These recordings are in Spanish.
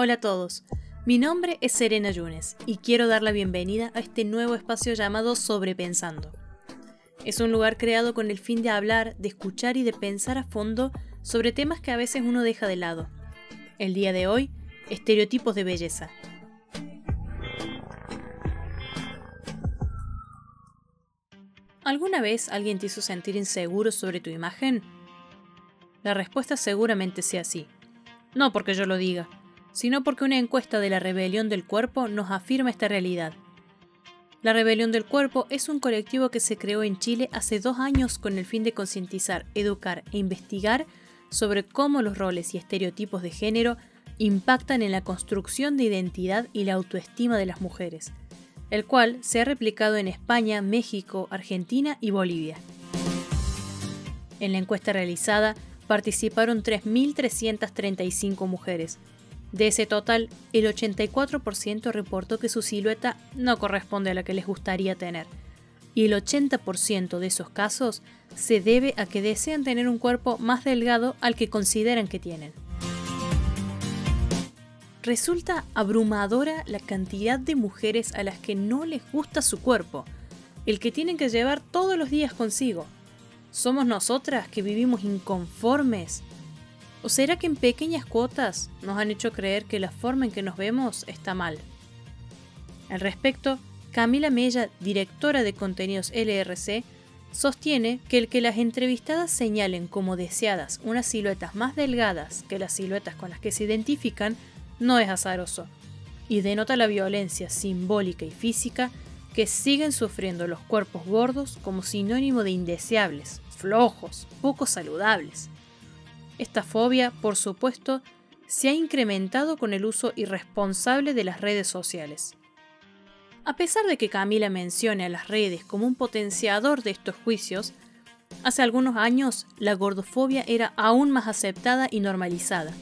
Hola a todos, mi nombre es Serena Yunes y quiero dar la bienvenida a este nuevo espacio llamado Sobrepensando. Es un lugar creado con el fin de hablar, de escuchar y de pensar a fondo sobre temas que a veces uno deja de lado. El día de hoy, estereotipos de belleza. ¿Alguna vez alguien te hizo sentir inseguro sobre tu imagen? La respuesta seguramente sea sí. No porque yo lo diga, sino porque una encuesta de la Rebelión del Cuerpo nos afirma esta realidad. La Rebelión del Cuerpo es un colectivo que se creó en Chile hace dos años con el fin de concientizar, educar e investigar sobre cómo los roles y estereotipos de género impactan en la construcción de identidad y la autoestima de las mujeres, el cual se ha replicado en España, México, Argentina y Bolivia. En la encuesta realizada participaron 3.335 mujeres, de ese total, el 84% reportó que su silueta no corresponde a la que les gustaría tener. Y el 80% de esos casos se debe a que desean tener un cuerpo más delgado al que consideran que tienen. Resulta abrumadora la cantidad de mujeres a las que no les gusta su cuerpo, el que tienen que llevar todos los días consigo. ¿Somos nosotras que vivimos inconformes ¿O será que en pequeñas cuotas nos han hecho creer que la forma en que nos vemos está mal? Al respecto, Camila Mella, directora de contenidos LRC, sostiene que el que las entrevistadas señalen como deseadas unas siluetas más delgadas que las siluetas con las que se identifican no es azaroso, y denota la violencia simbólica y física que siguen sufriendo los cuerpos gordos como sinónimo de indeseables, flojos, poco saludables. Esta fobia, por supuesto, se ha incrementado con el uso irresponsable de las redes sociales. A pesar de que Camila mencione a las redes como un potenciador de estos juicios, hace algunos años la gordofobia era aún más aceptada y normalizada.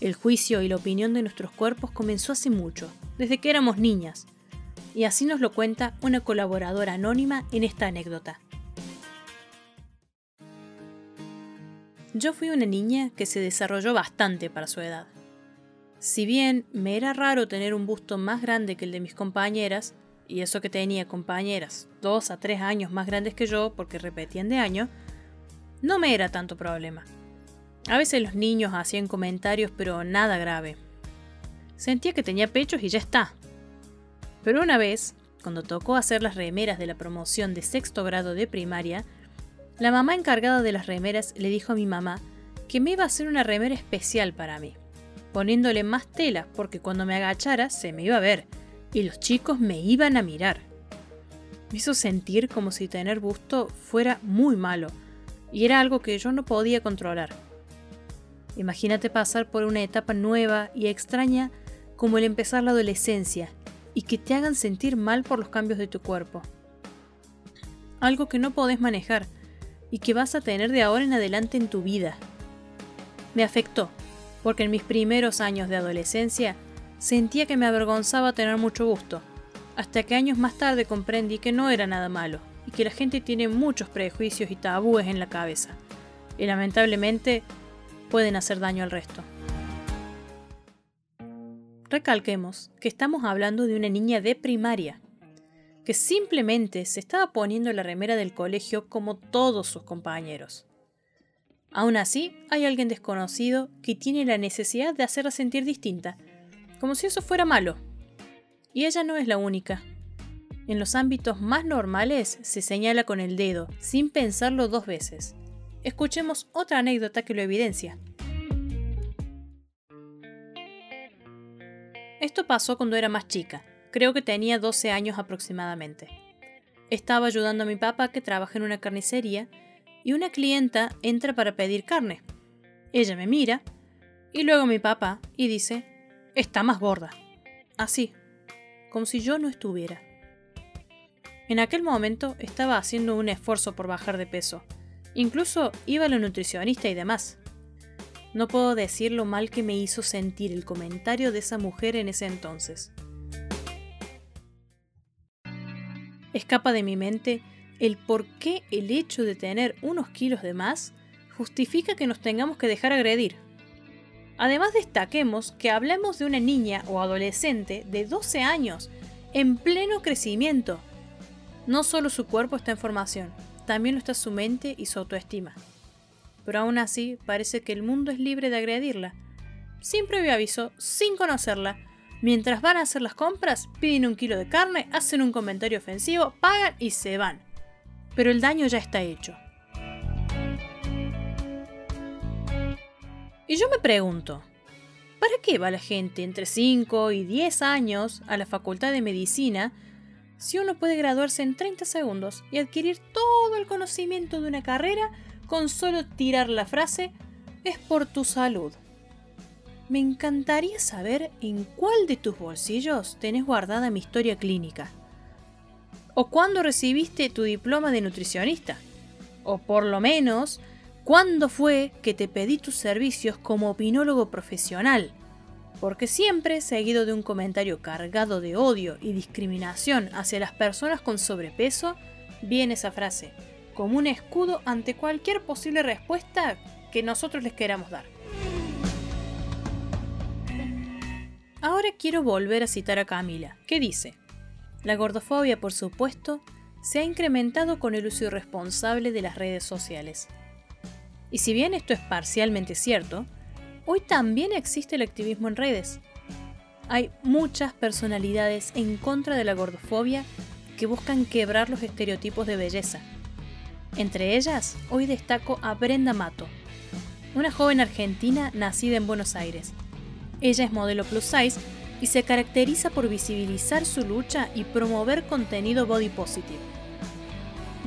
El juicio y la opinión de nuestros cuerpos comenzó hace mucho, desde que éramos niñas, y así nos lo cuenta una colaboradora anónima en esta anécdota. Yo fui una niña que se desarrolló bastante para su edad. Si bien me era raro tener un busto más grande que el de mis compañeras, y eso que tenía compañeras dos a tres años más grandes que yo porque repetían de año, no me era tanto problema. A veces los niños hacían comentarios, pero nada grave. Sentía que tenía pechos y ya está. Pero una vez, cuando tocó hacer las remeras de la promoción de sexto grado de primaria, la mamá encargada de las remeras le dijo a mi mamá que me iba a hacer una remera especial para mí, poniéndole más tela porque cuando me agachara se me iba a ver y los chicos me iban a mirar. Me hizo sentir como si tener busto fuera muy malo y era algo que yo no podía controlar. Imagínate pasar por una etapa nueva y extraña como el empezar la adolescencia y que te hagan sentir mal por los cambios de tu cuerpo. Algo que no podés manejar y que vas a tener de ahora en adelante en tu vida. Me afectó, porque en mis primeros años de adolescencia sentía que me avergonzaba tener mucho gusto, hasta que años más tarde comprendí que no era nada malo y que la gente tiene muchos prejuicios y tabúes en la cabeza, y lamentablemente pueden hacer daño al resto. Recalquemos que estamos hablando de una niña de primaria, que simplemente se estaba poniendo la remera del colegio como todos sus compañeros. Aún así, hay alguien desconocido que tiene la necesidad de hacerla sentir distinta, como si eso fuera malo. Y ella no es la única. En los ámbitos más normales se señala con el dedo, sin pensarlo dos veces. Escuchemos otra anécdota que lo evidencia. Esto pasó cuando era más chica. Creo que tenía 12 años aproximadamente. Estaba ayudando a mi papá que trabaja en una carnicería y una clienta entra para pedir carne. Ella me mira y luego mi papá y dice, está más gorda. Así, como si yo no estuviera. En aquel momento estaba haciendo un esfuerzo por bajar de peso. Incluso iba a la nutricionista y demás. No puedo decir lo mal que me hizo sentir el comentario de esa mujer en ese entonces. Escapa de mi mente el por qué el hecho de tener unos kilos de más justifica que nos tengamos que dejar agredir. Además destaquemos que hablamos de una niña o adolescente de 12 años, en pleno crecimiento. No solo su cuerpo está en formación, también lo está su mente y su autoestima. Pero aún así parece que el mundo es libre de agredirla. Sin previo aviso, sin conocerla, mientras van a hacer las compras, piden un kilo de carne, hacen un comentario ofensivo, pagan y se van. Pero el daño ya está hecho. Y yo me pregunto, ¿para qué va la gente entre 5 y 10 años a la facultad de medicina si uno puede graduarse en 30 segundos y adquirir todo el conocimiento de una carrera con solo tirar la frase es por tu salud? Me encantaría saber en cuál de tus bolsillos tenés guardada mi historia clínica. O cuándo recibiste tu diploma de nutricionista. O por lo menos, ¿Cuándo fue que te pedí tus servicios como opinólogo profesional? Porque siempre, seguido de un comentario cargado de odio y discriminación hacia las personas con sobrepeso, viene esa frase, como un escudo ante cualquier posible respuesta que nosotros les queramos dar. Ahora quiero volver a citar a Camila, que dice, la gordofobia, por supuesto, se ha incrementado con el uso irresponsable de las redes sociales. Y si bien esto es parcialmente cierto, hoy también existe el activismo en redes. Hay muchas personalidades en contra de la gordofobia que buscan quebrar los estereotipos de belleza. Entre ellas, hoy destaco a Brenda Mato, una joven argentina nacida en Buenos Aires. Ella es modelo plus size y se caracteriza por visibilizar su lucha y promover contenido body positive.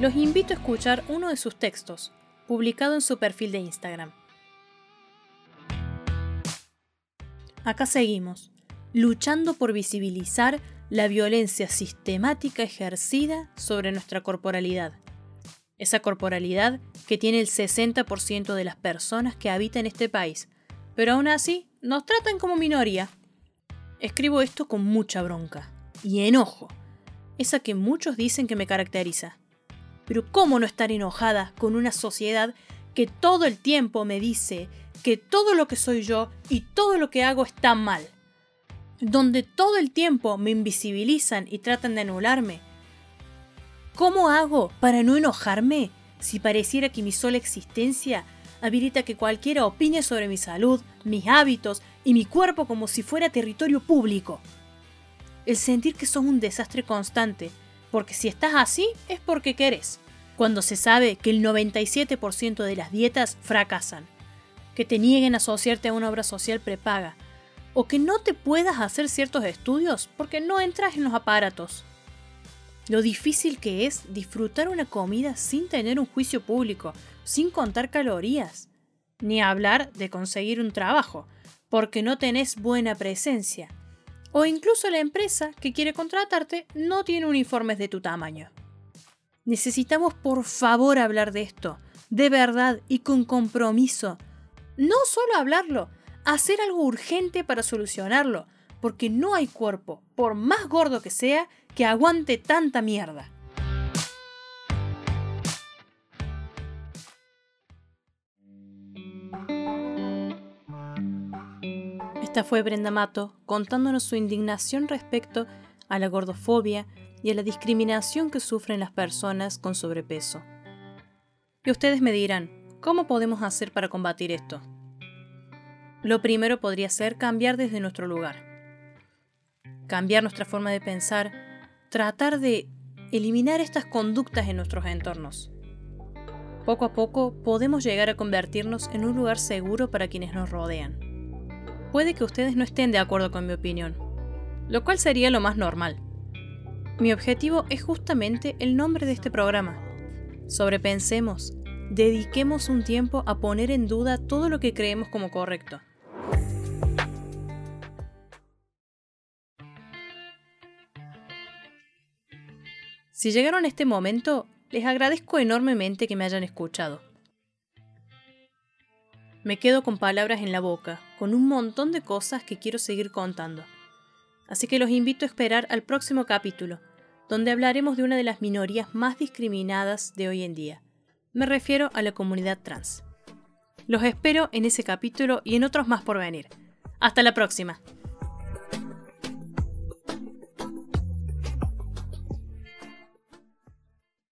Los invito a escuchar uno de sus textos, publicado en su perfil de Instagram. Acá seguimos, luchando por visibilizar la violencia sistemática ejercida sobre nuestra corporalidad. Esa corporalidad que tiene el 60% de las personas que habitan este país, pero aún así nos tratan como minoría. Escribo esto con mucha bronca y enojo, esa que muchos dicen que me caracteriza. Pero ¿cómo no estar enojada con una sociedad que todo el tiempo me dice que todo lo que soy yo y todo lo que hago está mal? Donde todo el tiempo me invisibilizan y tratan de anularme. ¿Cómo hago para no enojarme si pareciera que mi sola existencia habilita que cualquiera opine sobre mi salud, mis hábitos y mi cuerpo como si fuera territorio público? El sentir que sos un desastre constante, porque si estás así es porque querés. Cuando se sabe que el 97% de las dietas fracasan, que te nieguen a asociarte a una obra social prepaga, o que no te puedas hacer ciertos estudios porque no entras en los aparatos. Lo difícil que es disfrutar una comida sin tener un juicio público, sin contar calorías. Ni hablar de conseguir un trabajo, porque no tenés buena presencia o incluso la empresa que quiere contratarte no tiene uniformes de tu tamaño. Necesitamos por favor hablar de esto, de verdad y con compromiso. No solo hablarlo, hacer algo urgente para solucionarlo, porque no hay cuerpo, por más gordo que sea, que aguante tanta mierda. Esta fue Brenda Mato contándonos su indignación respecto a la gordofobia y a la discriminación que sufren las personas con sobrepeso. Y ustedes me dirán, ¿cómo podemos hacer para combatir esto? Lo primero podría ser cambiar desde nuestro lugar. Cambiar nuestra forma de pensar, tratar de eliminar estas conductas en nuestros entornos. Poco a poco podemos llegar a convertirnos en un lugar seguro para quienes nos rodean puede que ustedes no estén de acuerdo con mi opinión, lo cual sería lo más normal. Mi objetivo es justamente el nombre de este programa. Sobrepensemos, dediquemos un tiempo a poner en duda todo lo que creemos como correcto. Si llegaron a este momento, les agradezco enormemente que me hayan escuchado. Me quedo con palabras en la boca, con un montón de cosas que quiero seguir contando. Así que los invito a esperar al próximo capítulo, donde hablaremos de una de las minorías más discriminadas de hoy en día. Me refiero a la comunidad trans. Los espero en ese capítulo y en otros más por venir. Hasta la próxima.